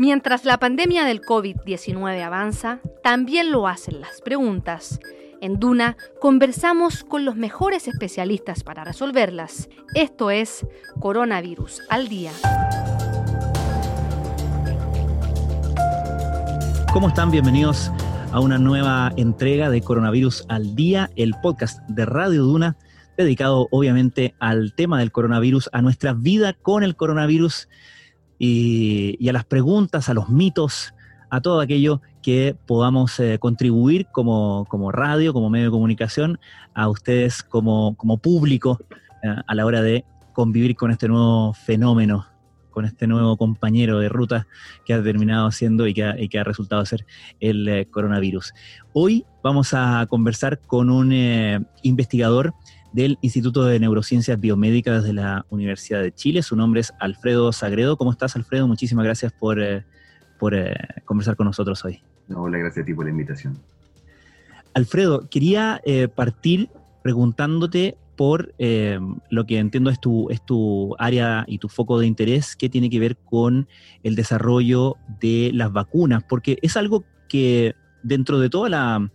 Mientras la pandemia del COVID-19 avanza, también lo hacen las preguntas. En Duna conversamos con los mejores especialistas para resolverlas. Esto es Coronavirus al Día. ¿Cómo están? Bienvenidos a una nueva entrega de Coronavirus al Día, el podcast de Radio Duna, dedicado obviamente al tema del coronavirus, a nuestra vida con el coronavirus y, a las preguntas, a los mitos, a todo aquello que podamos eh, contribuir como, radio, como medio de comunicación, a ustedes como, público eh, a la hora de convivir con este nuevo fenómeno, con este nuevo compañero de ruta que ha terminado siendo y que ha, resultado ser el eh, coronavirus. Hoy vamos a conversar con un investigador del Instituto de Neurociencias Biomédicas de la Universidad de Chile. Su nombre es Alfredo Sagredo. ¿Cómo estás, Alfredo? Muchísimas gracias por, eh, por eh, conversar con nosotros hoy. hola, gracias a ti por la invitación. Alfredo, quería eh, partir preguntándote por lo que entiendo es tu, es tu área y tu foco de interés, que tiene que ver con el desarrollo de las vacunas, porque es algo que dentro de toda la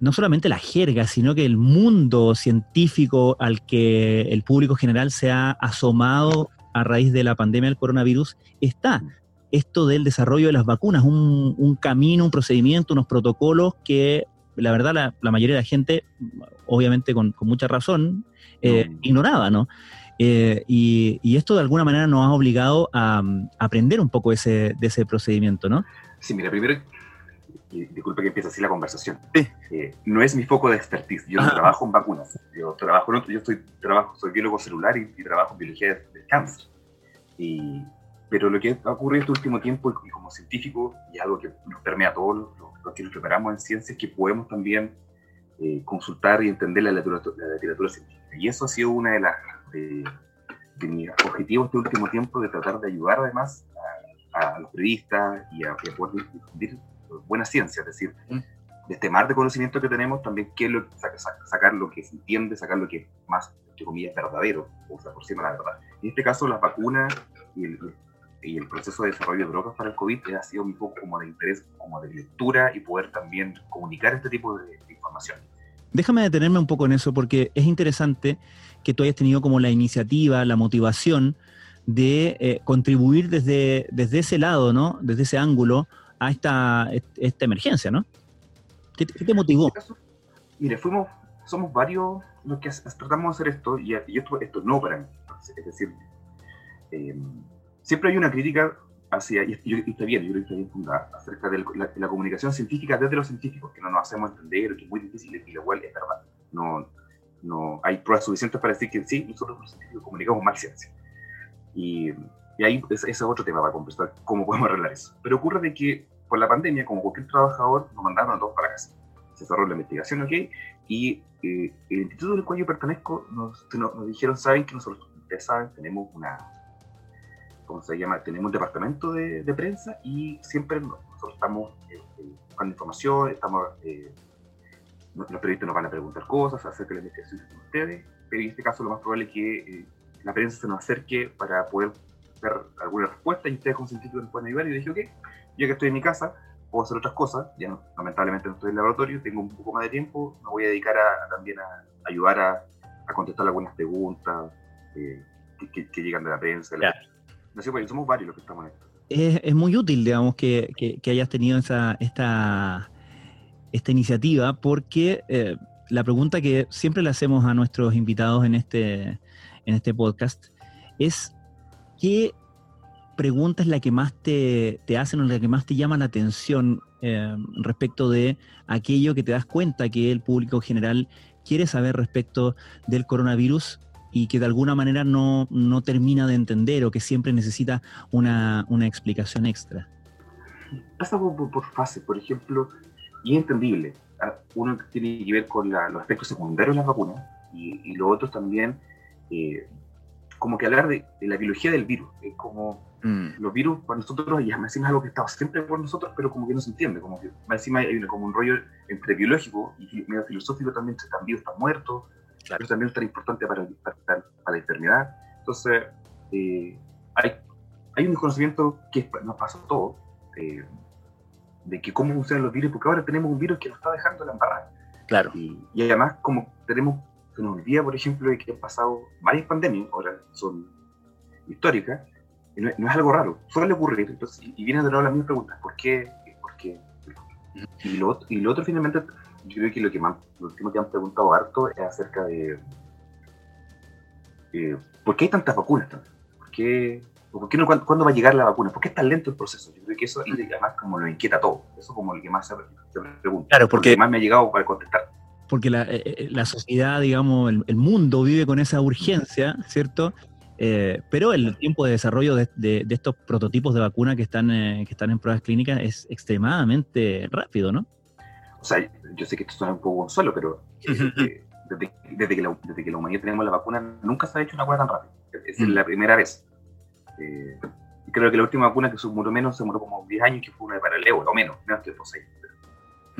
no solamente la jerga, sino que el mundo científico al que el público general se ha asomado a raíz de la pandemia del coronavirus, está esto del desarrollo de las vacunas, un, camino, un procedimiento, unos protocolos que la verdad la, mayoría de la gente, obviamente con, mucha razón, eh, ignoraba, ¿no? Eh, y, esto de alguna manera nos ha obligado a, aprender un poco ese, de ese procedimiento, ¿no? Sí, mira, primero y disculpe que empiece así la conversación, eh, no es mi foco de expertise. Yo no trabajo en vacunas. Yo trabajo en otro, yo estoy, trabajo, soy biólogo celular y, trabajo en biología del cáncer. Y, pero lo que ha ocurrido este último tiempo, y como científico, y algo que nos permea a todos los, que nos preparamos en ciencia, es que podemos también eh, consultar y entender la literatura, la literatura, científica. Y eso ha sido una de las de, mis objetivos este último tiempo, de tratar de ayudar además a, los periodistas y a, a poder difundir buena ciencia, es decir, de este mar de conocimiento que tenemos, también qué lo, sacar lo que se entiende, sacar lo que es más, entre comillas, verdadero, o sea, por encima de la verdad. En este caso, las vacunas y el, y el proceso de desarrollo de drogas para el COVID ha sido un poco como de interés, como de lectura y poder también comunicar este tipo de, información. Déjame detenerme un poco en eso porque es interesante que tú hayas tenido como la iniciativa, la motivación de eh, contribuir desde, desde ese lado, ¿no? Desde ese ángulo a esta, esta emergencia, ¿no? ¿Qué, te motivó? Este mire, fuimos, somos varios los que tratamos de hacer esto y, esto, esto no para mí. Es decir, eh, siempre hay una crítica hacia, y, está bien, yo creo que está bien fundada, acerca de la, comunicación científica desde los científicos, que no nos hacemos entender, que es muy difícil y lo cual es verdad. No, no hay pruebas suficientes para decir que sí, nosotros los científicos comunicamos mal ciencia. Y y ahí ese es otro tema para conversar, cómo podemos arreglar eso. Pero ocurre de que por la pandemia, como cualquier trabajador, nos mandaron a todos para casa. Se cerró la investigación, ¿ok? Y eh, el instituto del cual yo pertenezco nos, nos, dijeron, saben que nosotros, ustedes saben, tenemos una, ¿cómo se llama? Tenemos un departamento de, de prensa y siempre nosotros estamos eh, eh, buscando información, estamos, los periodistas nos van a preguntar cosas acerca de la investigación de ustedes, pero en este caso lo más probable es que la prensa se nos acerque para poder ver alguna respuesta y ustedes como científicos nos pueden ayudar. Y dije, ok, yo que estoy en mi casa, puedo hacer otras cosas, ya lamentablemente no estoy en el laboratorio, tengo un poco más de tiempo, me voy a dedicar a, también a ayudar a, a, contestar algunas preguntas eh, que, llegan de la prensa. No sé, pues, somos varios los que estamos en esto. Es, es muy útil, digamos, que, que, hayas tenido esa, esta, esta iniciativa, porque eh, la pregunta que siempre le hacemos a nuestros invitados en este, en este podcast es ¿qué pregunta es la que más te, hacen o la que más te llama la atención eh, respecto de aquello que te das cuenta que el público general quiere saber respecto del coronavirus y que de alguna manera no, termina de entender o que siempre necesita una, explicación extra? Pasa por, por fases, por ejemplo, y entendible. Ah, uno tiene que ver con los aspectos secundarios de las vacunas y, y los otros también eh, como que hablar de, la biología del virus. Es como mm. los virus para nosotros, ya me decimos algo que estaba siempre por nosotros, pero como que no se entiende. Como que encima hay como un rollo entre biológico y medio filosófico también, están vivos, están muertos, pero también es tan importante para, para, la enfermedad. Entonces, eh, hay, hay un desconocimiento que nos pasó a todos, eh, de que cómo funcionan los virus, porque ahora tenemos un virus que nos está dejando la embarrada. Claro. Y, y, además, como tenemos, se nos olvida, por ejemplo, de que han pasado varias pandemias, ahora son históricas, y no, no, es algo raro, suele ocurrir. Entonces, y, y vienen de nuevo las mismas preguntas, ¿por qué? ¿Por qué? Y lo, y lo otro, finalmente, yo creo que lo que más, lo último que han preguntado harto es acerca de eh, ¿por qué hay tantas vacunas? ¿Por qué, por qué no, ¿cuándo, ¿cuándo, va a llegar la vacuna? ¿Por qué es tan lento el proceso? Yo creo que eso además como lo inquieta todo. Eso como el que más se, se pregunta. Claro, porque, más me ha llegado para contestar. Porque la, eh, la sociedad, digamos, el, el, mundo vive con esa urgencia, ¿cierto? Eh, pero el tiempo de desarrollo de, de, de, estos prototipos de vacuna que están, eh, que están en pruebas clínicas es extremadamente rápido, ¿no? O sea, yo sé que esto suena un poco solo, pero eh, desde, desde, que la, desde, que la, humanidad tenemos la vacuna, nunca se ha hecho una vacuna tan rápida. Es, mm. la primera vez. Eh, creo que la última vacuna que se murió menos se murió como 10 años, que fue una de paralelo, o menos, menos que 6.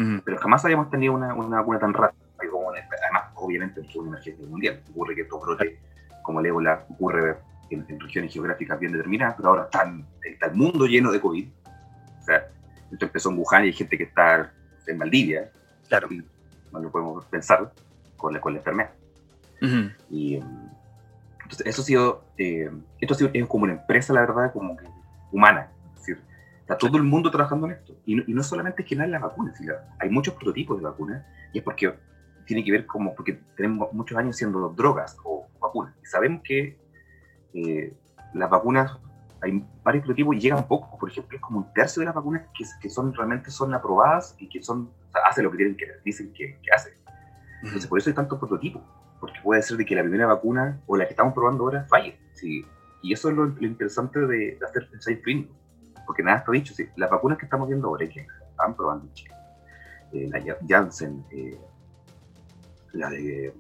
Pero, mm. pero, jamás habíamos tenido una, una vacuna tan rápida. Como una, además, obviamente, fue una emergencia mundial. Ocurre que estos brotes, como el ébola, ocurre en, en, regiones geográficas bien determinadas, pero ahora están, está el mundo lleno de COVID. O sea, esto empezó en Wuhan y hay gente que está en Valdivia. Claro. Y no lo podemos pensar con la, con la enfermedad. Uh -huh. Y entonces, eso ha sido, eh, esto ha sido es como una empresa, la verdad, como que humana. Es decir, está todo el mundo trabajando en esto. Y no, y no solamente es hay las vacunas, sino hay muchos prototipos de vacunas, y es porque tiene que ver como, porque tenemos muchos años siendo drogas o vacunas. Y sabemos que eh, las vacunas hay varios prototipos y llegan pocos. Por ejemplo, es como un tercio de las vacunas que, que son realmente son aprobadas y que son, o sea, hacen lo que tienen que dicen que, que hacen. Entonces, por eso hay tantos prototipos, porque puede ser de que la primera vacuna o la que estamos probando ahora falle. ¿sí? Y eso es lo, lo interesante de, de, hacer ensayo clínico, porque nada está dicho. ¿sí? Las vacunas que estamos viendo ahora y que están probando en Chile, eh, la Janssen, eh, la de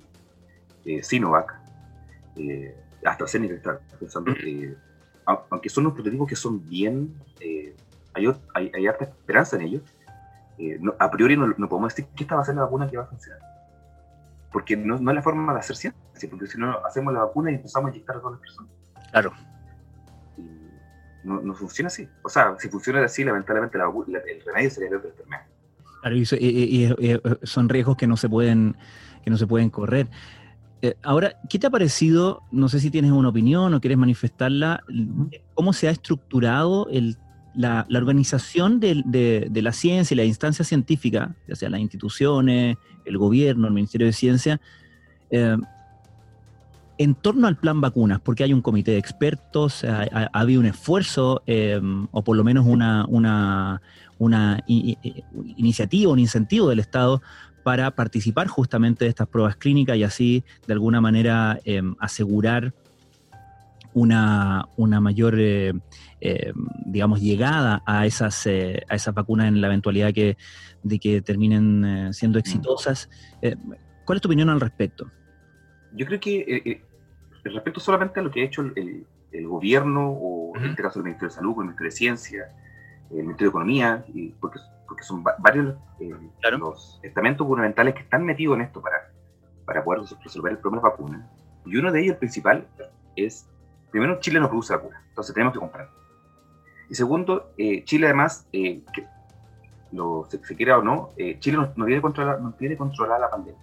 eh, Sinovac, eh, AstraZeneca está pensando que aunque son unos prototipos que son bien, hay, hay, hay, harta esperanza en ellos, no, a priori no, no, podemos decir que esta va a ser la vacuna que va a funcionar. Porque no, no es la forma de hacer ciencia, porque si no hacemos la vacuna y empezamos a inyectar a todas las personas. Claro. No, no funciona así. O sea, si funciona así, lamentablemente la, la, el remedio sería otra enfermedad. Claro, y, y, y, son riesgos que no se pueden, que no se pueden correr. Eh, ahora, ¿qué te ha parecido? No sé si tienes una opinión o quieres manifestarla. ¿Cómo se ha estructurado el, la, la, organización de, de, de, la ciencia y la instancia científica, ya sea las instituciones, el gobierno, el Ministerio de Ciencia, eh, en torno al plan vacunas? Porque hay un comité de expertos, ha, ha, ha habido un esfuerzo, eh, o por lo menos una, una, una i, i, iniciativa, un incentivo del Estado para participar justamente de estas pruebas clínicas y así de alguna manera eh, asegurar una, una mayor, eh, eh, digamos, llegada a esas, eh, a esas vacunas en la eventualidad que, de que terminen eh, siendo exitosas. ¿Cuál es tu opinión al respecto? Yo creo que respecto solamente a lo que ha hecho el, el gobierno, o uh -huh. en este caso el Ministerio de Salud, el Ministerio de Ciencia, el Ministerio de Economía, y porque porque son varios eh, claro. los estamentos gubernamentales que están metidos en esto para, para poder resolver el problema de vacunas. Y uno de ellos, el principal, es, primero, Chile no produce vacunas, entonces tenemos que comprar. Y segundo, eh, Chile además, eh, que lo, se, se, quiera o no, eh, Chile no, no, tiene controlar, no tiene controlada la pandemia.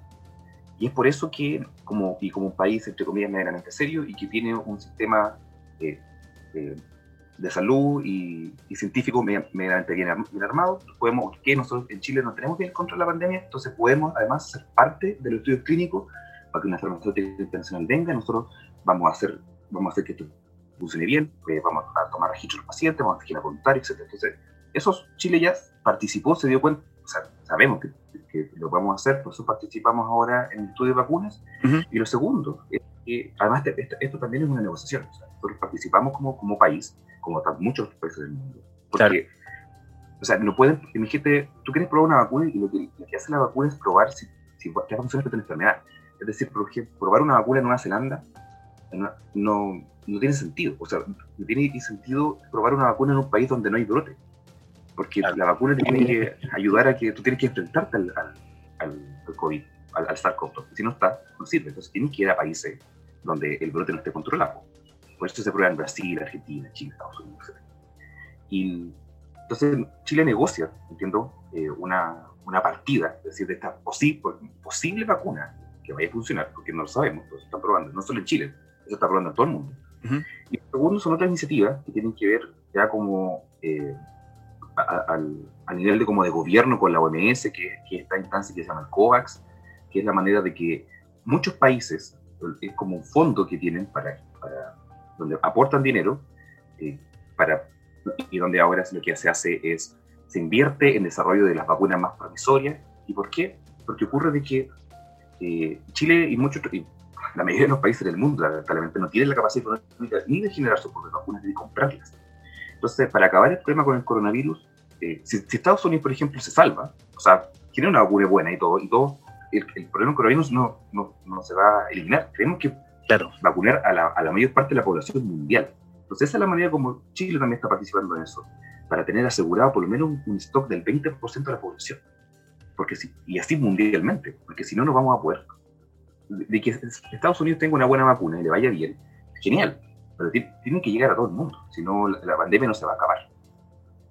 Y es por eso que, como, y como un país, entre comillas, medianamente serio y que tiene un sistema eh, de salud y, y científico medianamente bien, bien armado, podemos, que nosotros en Chile no tenemos bien contra la pandemia, entonces podemos además ser parte de los estudios clínicos para que una farmacéutica internacional venga, nosotros vamos a hacer, vamos a hacer que esto funcione bien, eh, vamos a tomar registros de los pacientes, vamos a hacer voluntarios, etc. Entonces, eso Chile ya participó, se dio cuenta, o sea, sabemos que, que, lo podemos hacer, por eso participamos ahora en el estudio de vacunas. Uh -huh. Y lo segundo, es que además esto, esto, también es una negociación, o sea, nosotros participamos como, como país, como muchos países del mundo. Porque, claro. o sea, no pueden, imagínate, tú quieres probar una vacuna y lo que, lo que hace la vacuna es probar si, si qué funciona a la enfermedad. Es decir, por ejemplo, probar una vacuna en Nueva Zelanda no, no, no, tiene sentido. O sea, no tiene sentido probar una vacuna en un país donde no hay brote. Porque claro. la vacuna te tiene que ayudar a que tú tienes que enfrentarte al, al, al, COVID, al, al SARS-CoV. Si no está, no sirve. Entonces tienes que ir a países donde el brote no esté controlado. Por eso se prueba en Brasil, Argentina, Chile, Estados Unidos, etc. Y entonces Chile negocia, entiendo, eh, una, una, partida, es decir, de esta posible, posible vacuna que vaya a funcionar, porque no lo sabemos, lo están probando, no solo en Chile, eso está probando en todo el mundo. Y segundo, son otras iniciativas que tienen que ver ya como eh, a, nivel de como de gobierno con la OMS, que, que es esta instancia que se llama el COVAX, que es la manera de que muchos países, es como un fondo que tienen para, para donde aportan dinero, eh, para, y donde ahora lo que se hace es, se invierte en desarrollo de las vacunas más promisorias. ¿Y por qué? Porque ocurre de que eh, Chile y muchos, la mayoría de los países del mundo, lamentablemente, no tienen la capacidad económica ni de generar sus propias vacunas ni de comprarlas. Entonces, para acabar el problema con el coronavirus, eh, si, Estados Unidos, por ejemplo, se salva, o sea, tiene una vacuna buena y todo, y todo, el, problema del coronavirus no, no, no, se va a eliminar. Tenemos que claro. vacunar a la, a la, mayor parte de la población mundial. Entonces, esa es la manera como Chile también está participando en eso, para tener asegurado por lo menos un, stock del 20% de la población. Porque si, y así mundialmente, porque si no, no vamos a poder. De que Estados Unidos tenga una buena vacuna y le vaya bien, genial, pero tienen que llegar a todo el mundo, si no la, pandemia no se va a acabar.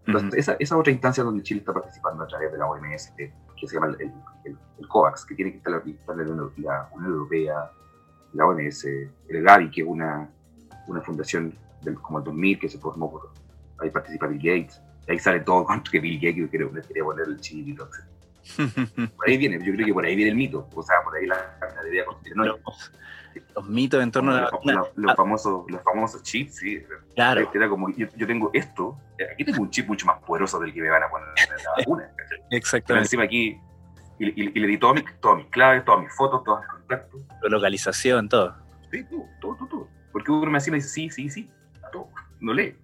Entonces, esa, esa, otra instancia donde Chile está participando a través de la OMS, que, se llama el, el, COVAX, que tiene que estar la, la, Unión Europea, la OMS, el GAVI, que es una, una fundación del, como el 2000 que se formó por, ahí participa Bill Gates, ahí sale todo cuanto que Bill Gates quería, quería poner el chilito, Por ahí viene, yo creo que por ahí viene el mito, o sea, por ahí la, la conspiranoica los mitos en torno a la Los, famosos, los famosos chips, sí. Claro. Era como, yo, tengo esto, aquí tengo un chip mucho más poderoso del que me van a poner en la vacuna. Exactamente. Pero encima aquí, y, le di todas mis, todas mis claves, todas mis fotos, todos mis contactos. La localización, todo. Sí, todo, todo, todo. Porque uno me me dice, sí, sí, sí, todo, no lee.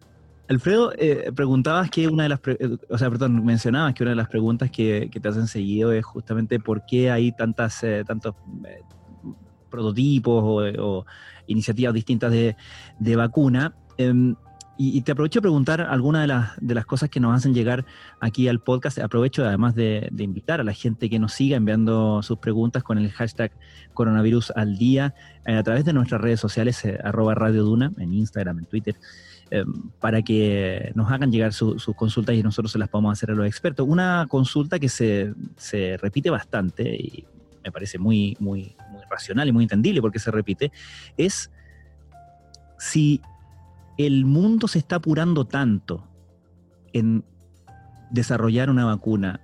Alfredo, eh, preguntabas que una de las, eh, o sea, perdón, mencionabas que una de las preguntas que, que, te hacen seguido es justamente por qué hay tantas, eh, tantos prototipos o, iniciativas distintas de, vacuna. Y, te aprovecho de preguntar algunas de las, de las cosas que nos hacen llegar aquí al podcast. Aprovecho además de, invitar a la gente que nos siga enviando sus preguntas con el hashtag coronavirus al día eh, a través de nuestras redes sociales, eh, arroba Radio Duna, en Instagram, en Twitter, em, para que nos hagan llegar sus consultas y nosotros se las podamos hacer a los expertos. Una consulta que se, se repite bastante y me parece muy, muy racional y muy entendible porque se repite, es si el mundo se está apurando tanto en desarrollar una vacuna,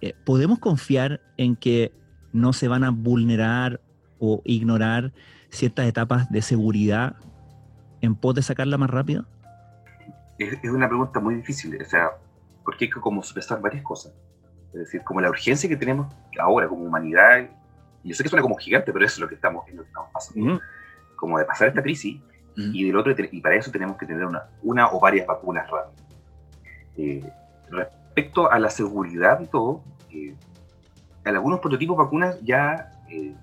eh, ¿podemos confiar en que no se van a vulnerar o ignorar ciertas etapas de seguridad en pos de sacarla más rápido? Es, una pregunta muy difícil, o sea, porque hay que como expresar varias cosas. Es decir, como la urgencia que tenemos ahora como humanidad, y yo sé que suena como gigante, pero eso es lo que estamos, lo que estamos pasando, como de pasar esta crisis, y del otro, y para eso tenemos que tener una, una o varias vacunas rápidas. Eh, respecto a la seguridad y todo, eh, en algunos prototipos de vacunas ya eh,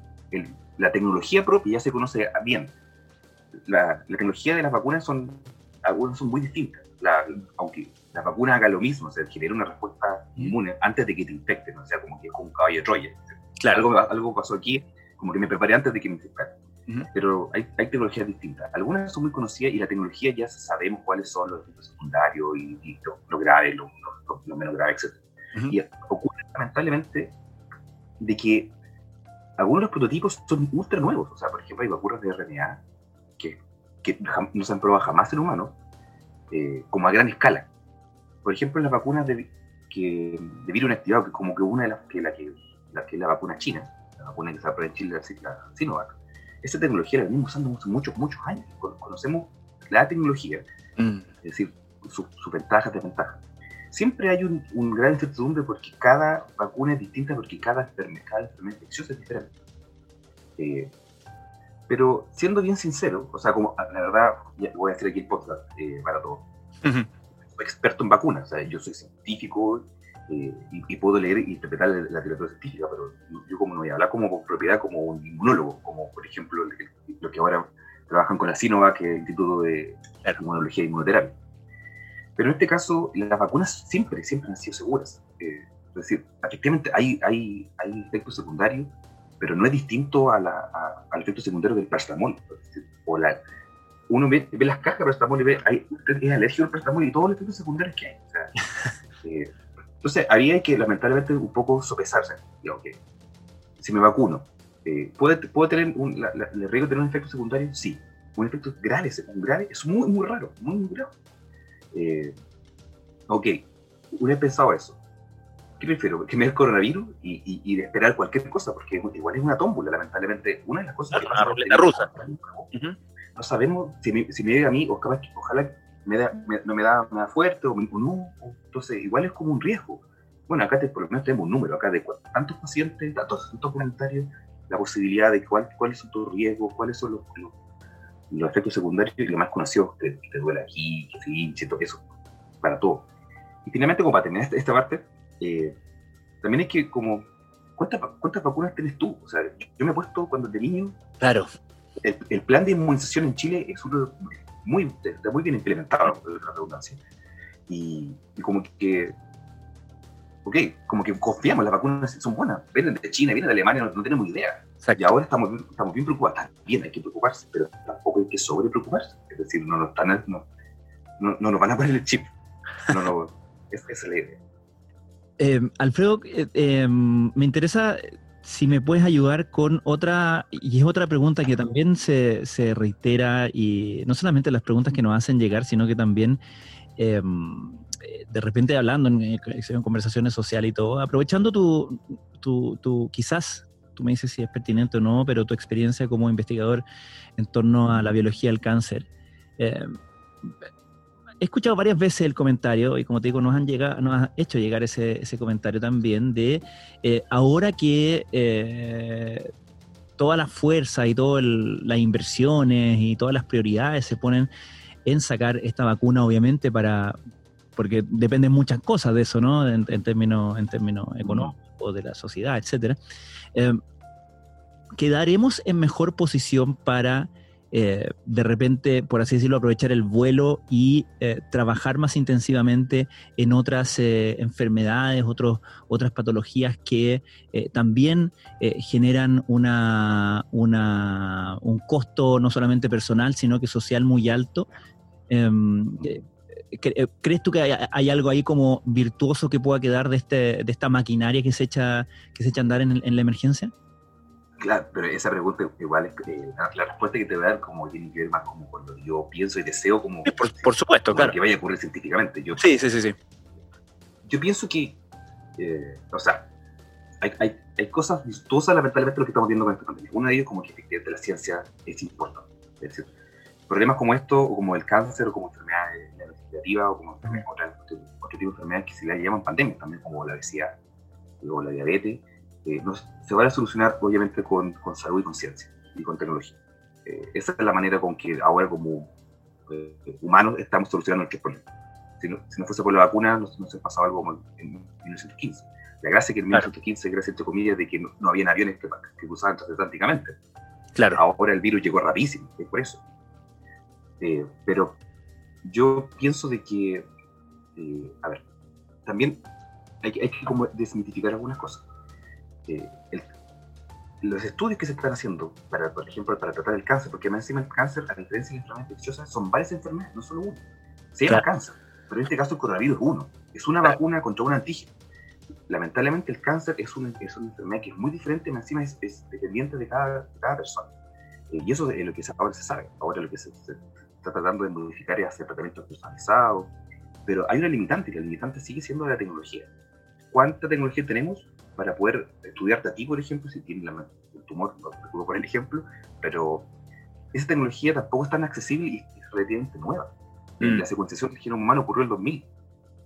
la tecnología propia ya se conoce bien. La, la, tecnología de las vacunas son, algunas son muy distintas, la, aunque la vacuna haga lo mismo, o sea, genera una respuesta inmune antes de que te infecten, o sea, como que es como un caballo de Troya. Claro. Algo, algo pasó aquí, como que me preparé antes de que me infectaran. Pero hay, hay, tecnologías distintas. Algunas son muy conocidas y la tecnología ya sabemos cuáles son los efectos secundarios y, y lo, grave, lo, lo, menos grave, etc. Y ocurre lamentablemente de que algunos de los prototipos son ultra nuevos. O sea, por ejemplo, hay vacunas de RNA que, que no se han probado jamás en humanos, eh, como a gran escala por ejemplo, las vacunas de, que, de virus inactivado, que como que una de las que la que, la que es la vacuna china, la vacuna que se aprueba en Chile, la Sinovac, esa tecnología la venimos usando muchos, muchos años. Conocemos la tecnología, mm. es decir, sus su ventajas, desventajas. Siempre hay un, un, gran incertidumbre porque cada vacuna es distinta, porque cada enfermedad, cada enfermedad infecciosa es diferente. Eh, pero siendo bien sincero, o sea, como la verdad, voy a hacer aquí el podcast eh, para todos experto en vacunas, o sea, yo soy científico eh, y, puedo leer e interpretar la, literatura científica, pero yo como no voy a hablar como propiedad, como un inmunólogo, como por ejemplo lo que ahora trabajan con la Sinovac, que es el Instituto de Inmunología e Inmunoterapia. Pero en este caso, las vacunas siempre, siempre han sido seguras. Eh, es decir, efectivamente hay, hay, hay efectos secundarios, pero no es distinto a la, al efecto secundario del paracetamol. o la, uno ve, las cajas de paracetamol y ve, hay, usted es alérgico al paracetamol y todos los efectos secundarios que hay. O sea, eh, entonces, había que lamentablemente un poco sopesarse. Digamos que, si me vacuno, eh, ¿puede, ¿puede tener un, la, el riesgo de tener un efecto secundario? Sí. Un efecto grave, un grave es muy, muy raro, muy, muy grave. Eh, ok, una vez pensado eso, ¿qué prefiero? ¿Que me dé el coronavirus y, y, de esperar cualquier cosa? Porque igual es una tómbola, lamentablemente. Una de las cosas que pasa... La rusa. No sabemos si me, si me llega a mí, o capaz, ojalá me da, no me da, nada fuerte o, no. Entonces, igual es como un riesgo. Bueno, acá te, por lo menos tenemos un número acá de tantos pacientes, tantos, tantos comentarios, la posibilidad de cuál, cuáles son tus riesgos, cuáles son los, los, efectos secundarios y lo más conocido, te, te duele aquí, que sí, siento que eso, para todo. Y finalmente, como para terminar esta, parte, eh, también es que como, ¿cuántas, ¿cuántas vacunas tienes tú? O sea, yo, me he puesto cuando de niño... Claro. El, el plan de inmunización en Chile es uno muy, está muy bien implementado, la redundancia. Y, como que, ok, como que confiamos, las vacunas son buenas, vienen de China, vienen de Alemania, no, tenemos idea. Y ahora estamos, estamos bien preocupados, también hay que preocuparse, pero tampoco hay que sobre preocuparse. Es decir, no nos, están, no, no, nos van a poner el chip. No, no, es, es la idea. Eh, Alfredo, eh, eh, me interesa si me puedes ayudar con otra, y es otra pregunta que también se, se reitera, y no solamente las preguntas que nos hacen llegar, sino que también em, de repente hablando en, conversaciones sociales y todo, aprovechando tu, tu, tu, quizás, tú me dices si es pertinente o no, pero tu experiencia como investigador en torno a la biología del cáncer. Eh, he escuchado varias veces el comentario, y como te digo, nos han, llegado, nos han hecho llegar ese, ese comentario también, de eh, ahora que eh, toda la fuerza y todas las inversiones y todas las prioridades se ponen en sacar esta vacuna, obviamente, para porque dependen muchas cosas de eso, ¿no? En, términos, en términos económicos, de la sociedad, etcétera. Eh, quedaremos en mejor posición para eh, de repente, por así decirlo, aprovechar el vuelo y eh, trabajar más intensivamente en otras eh, enfermedades, otros, otras patologías que también generan una, una, un costo no solamente personal, sino que social muy alto. Em, ¿Crees tú que hay, algo ahí como virtuoso que pueda quedar de, este, de esta maquinaria que se echa, que se echa a andar en, en la emergencia? Claro, pero esa pregunta igual es eh, la, respuesta que te voy a dar como tiene que ver más como cuando yo pienso y deseo como... por, supuesto, claro. Que vaya a ocurrir científicamente. Yo, sí, sí, sí, sí. Yo pienso que, eh, o sea, hay, hay, hay, cosas virtuosas lamentablemente lo que estamos viendo con esta pandemia. Una de ellas como que efectivamente la ciencia es importante. Es decir, problemas como esto, o como el cáncer, o como enfermedades neurodegenerativas, o como otro, otro tipo de enfermedades que se le llaman pandemias también, como la obesidad, o la diabetes, eh, se van a solucionar obviamente con, con salud y con ciencia y con tecnología. Eh, esa es la manera con que ahora como eh, humanos estamos solucionando nuestros problemas. Si no, si no, fuese por la vacuna, no, se pasaba algo como en 1915. La gracia que en 1915, gracias entre comillas, de que no, no habían aviones que, que cruzaban transatlánticamente. Claro. Ahora el virus llegó rapidísimo, es por eso. pero yo pienso de que, a ver, también hay, hay que como desmitificar algunas cosas los estudios que se están haciendo, para, por ejemplo, para tratar el cáncer, porque más encima el cáncer, a diferencia de la enfermedad infecciosa, son varias enfermedades, no solo una. Se llama cáncer, pero en este caso el coronavirus es uno. Es una vacuna contra un antígeno. Lamentablemente el cáncer es una, es una enfermedad que es muy diferente, más encima es, dependiente de cada, cada persona. Eh, y eso es lo que ahora se sabe. Ahora lo que se, está tratando de modificar es hacer tratamientos personalizados. Pero hay una limitante, y la limitante sigue siendo la tecnología. ¿Cuánta tecnología tenemos? Para poder estudiarte a ti, por ejemplo, si tienes la, el tumor, no te puedo poner el ejemplo, pero esa tecnología tampoco es tan accesible y es relativamente nueva. Mm. La secuenciación del genoma humano ocurrió en el 2000.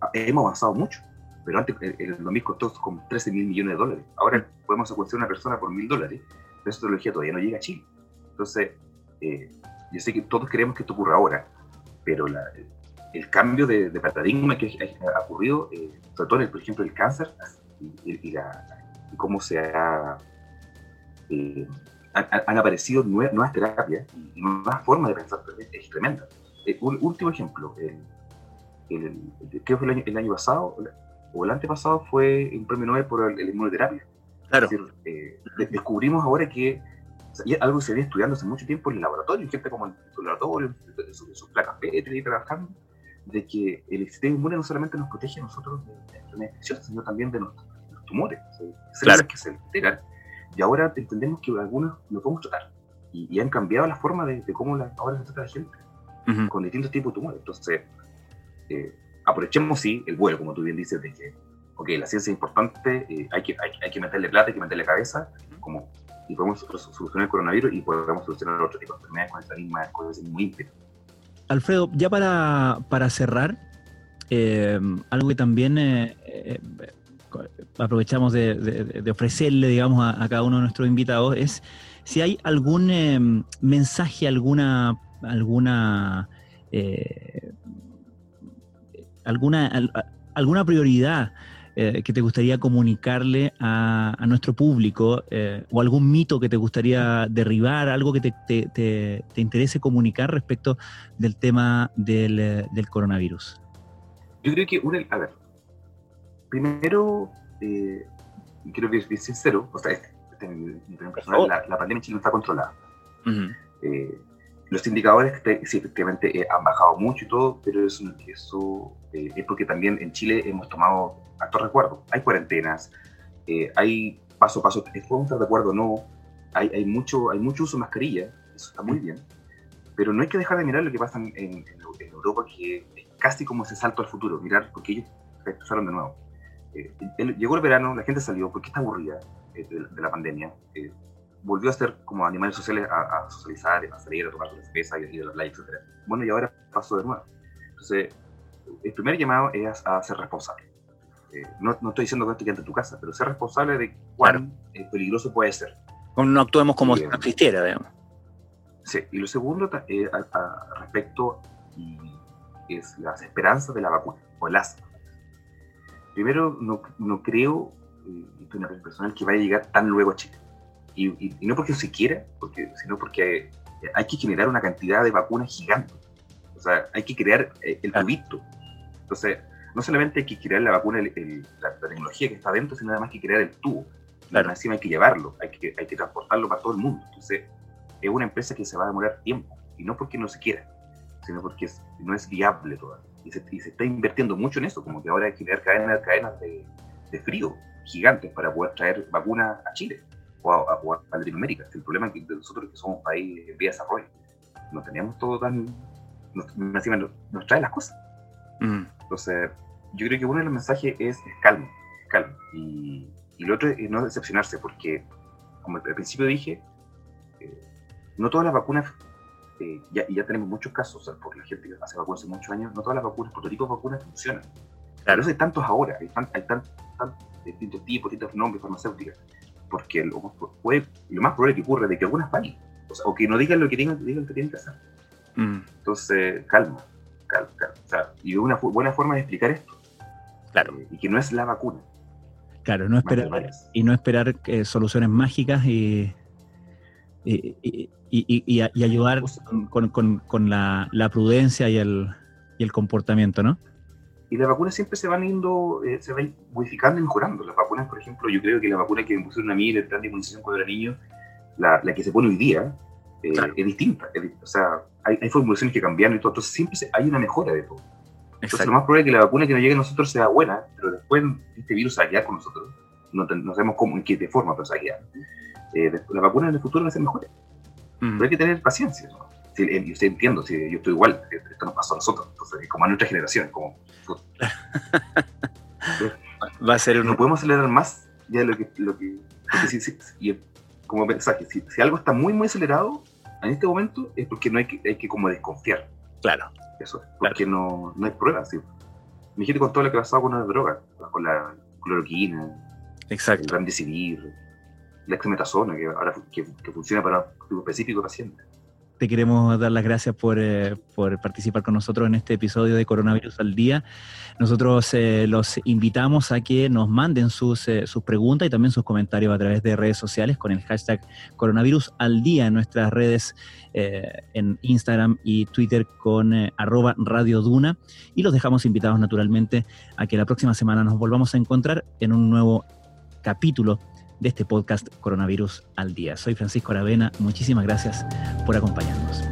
Ah, hemos avanzado mucho, pero antes en el 2000 costó como 13 mil millones de dólares. Ahora podemos secuenciar a una persona por mil dólares, pero esa tecnología todavía no llega a Chile. Entonces, eh, yo sé que todos queremos que esto ocurra ahora, pero la, el cambio de, paradigma que ha, ocurrido, eh, sobre todo, por ejemplo, el cáncer, y, cómo se ha, eh, han, aparecido nuevas, terapias y nuevas formas de pensar es tremenda. Eh, un último ejemplo, el, ¿qué fue el año, pasado? O el antepasado fue un premio Nobel por el, inmunoterapia. Claro. Eh, descubrimos ahora que algo que se había estudiando hace mucho tiempo en el laboratorio, gente como en el laboratorio, sus placas Petri trabajando, de que el sistema inmune no solamente nos protege a nosotros de enfermedades infecciosas, sino también de nuestros, tumores, células que se alteran, y ahora entendemos que algunos lo podemos tratar, y, han cambiado la forma de, cómo la, ahora se trata la gente, con distintos tipos de tumores. Entonces, eh, aprovechemos, sí, el vuelo, como tú bien dices, de que, ok, la ciencia es importante, eh, hay, que, hay, hay, que meterle plata, hay que meterle cabeza, como y podemos solucionar el coronavirus y podemos solucionar otro tipo de enfermedades con esta misma cosa muy Alfredo, ya para, para cerrar, eh, algo que también eh, eh, aprovechamos de, ofrecerle, digamos, a, cada uno de nuestros invitados es si hay algún mensaje, alguna, alguna, alguna, alguna prioridad eh, que te gustaría comunicarle a, nuestro público eh, o algún mito que te gustaría derribar, algo que te, interese comunicar respecto del tema del, eh, coronavirus? Yo creo que, una, a ver, primero, quiero que ser sincero, o sea, este, este personal, la, pandemia en Chile no está controlada. Los indicadores sí, efectivamente han bajado mucho y todo, pero eso, eso es porque también en Chile hemos tomado acto recuerdo. Hay cuarentenas, eh, hay paso a paso, podemos estar de acuerdo o no, hay, hay, mucho, hay mucho uso de mascarilla, eso está muy bien, pero no hay que dejar de mirar lo que pasa en, en, Europa, que es casi como ese salto al futuro, mirar, porque ellos empezaron de nuevo. Eh, llegó el verano, la gente salió porque está aburrida eh, de, la pandemia, volvió a ser como animales sociales a, socializar, a salir, a tomar cerveza y, y de los likes, etc. Bueno, y ahora pasó de nuevo. Entonces, el primer llamado es a ser responsable. Eh, no, estoy diciendo que quede en tu casa, pero ser responsable de cuán eh, peligroso puede ser. No actuemos como si no existiera, digamos. Sí, y lo segundo eh, respecto es las esperanzas de la vacuna, o el asma. Primero, no, no creo, esto es una personal, que vaya a llegar tan luego a Chile. Y, no porque se quiera, porque, sino porque hay que generar una cantidad de vacunas gigante. O sea, hay que crear el tubito. Entonces, no solamente hay que crear la vacuna, la, tecnología que está dentro, sino además hay que crear el tubo. Claro. encima hay que llevarlo, hay que, hay que transportarlo para todo el mundo. Entonces, es una empresa que se va a demorar tiempo, y no porque no se quiera, sino porque no es viable todavía. Y se, está invirtiendo mucho en eso, como que ahora hay que crear cadenas, cadenas de, frío gigantes para poder traer vacunas a Chile o a, Latinoamérica. El problema es que nosotros que somos un país en vía de desarrollo, no teníamos todo tan... encima nos, trae las cosas. Mm. Entonces, yo creo que uno de los mensajes es, calma, calma. Y, y, lo otro es no decepcionarse, porque, como al principio dije, eh, no todas las vacunas, eh, ya, y ya tenemos muchos casos, por la gente que hace vacunas hace muchos años, no todas las vacunas, prototipos de vacunas funcionan. Claro. hay tantos ahora, hay, tan, hay tan, distintos tipos, distintos nombres farmacéuticos, porque lo, lo más probable que ocurre es que algunas fallen, o, que no digan lo que digan, digan que tienen que hacer. Mm. Entonces, calma, calma, calma. O sea, y una buena forma de explicar esto Claro. Y que no es la vacuna. Claro, no esperar, y no esperar eh, soluciones mágicas y, y, y, ayudar con, la, prudencia y el, el, comportamiento, ¿no? Y las vacunas siempre se van yendo, eh, se van modificando y mejorando. Las vacunas, por ejemplo, yo creo que la vacuna que me pusieron a mí, el plan de inmunización cuando era niño, la, la que se pone hoy día, eh, es distinta. o sea, hay, hay, formulaciones que cambiaron y todo. Entonces siempre hay una mejora de todo. Entonces, lo más probable es que la vacuna que nos llegue a nosotros sea buena, pero después este virus se va a quedar con nosotros. No, no sabemos cómo, en qué forma, pero se va a quedar. Eh, la vacuna en el futuro va a ser mejor. Pero hay que tener paciencia. ¿no? Si, eh, yo entiendo, si yo estoy igual, eh, esto nos pasó a nosotros, entonces, como a nuestra generación. Como, va a ser No podemos acelerar más ya lo que. Lo que si, si, y como mensaje, si, si algo está muy, muy acelerado en este momento, es porque no hay que, hay que como desconfiar. Claro. Eso, porque no, no hay pruebas. ¿sí? Imagínate con todo lo que ha pasado con las drogas, con la cloroquina, Exacto. el remdesivir, la exmetasona, que ahora que, funciona para un tipo específico de paciente. Te queremos dar las gracias por, eh, por, participar con nosotros en este episodio de Coronavirus al Día. Nosotros eh, los invitamos a que nos manden sus, eh, sus preguntas y también sus comentarios a través de redes sociales con el hashtag Coronavirus al Día en nuestras redes en Instagram y Twitter con arroba Radio Duna. Y los dejamos invitados naturalmente a que la próxima semana nos volvamos a encontrar en un nuevo capítulo de este podcast Coronavirus al Día. Soy Francisco Aravena, muchísimas gracias por acompañarnos.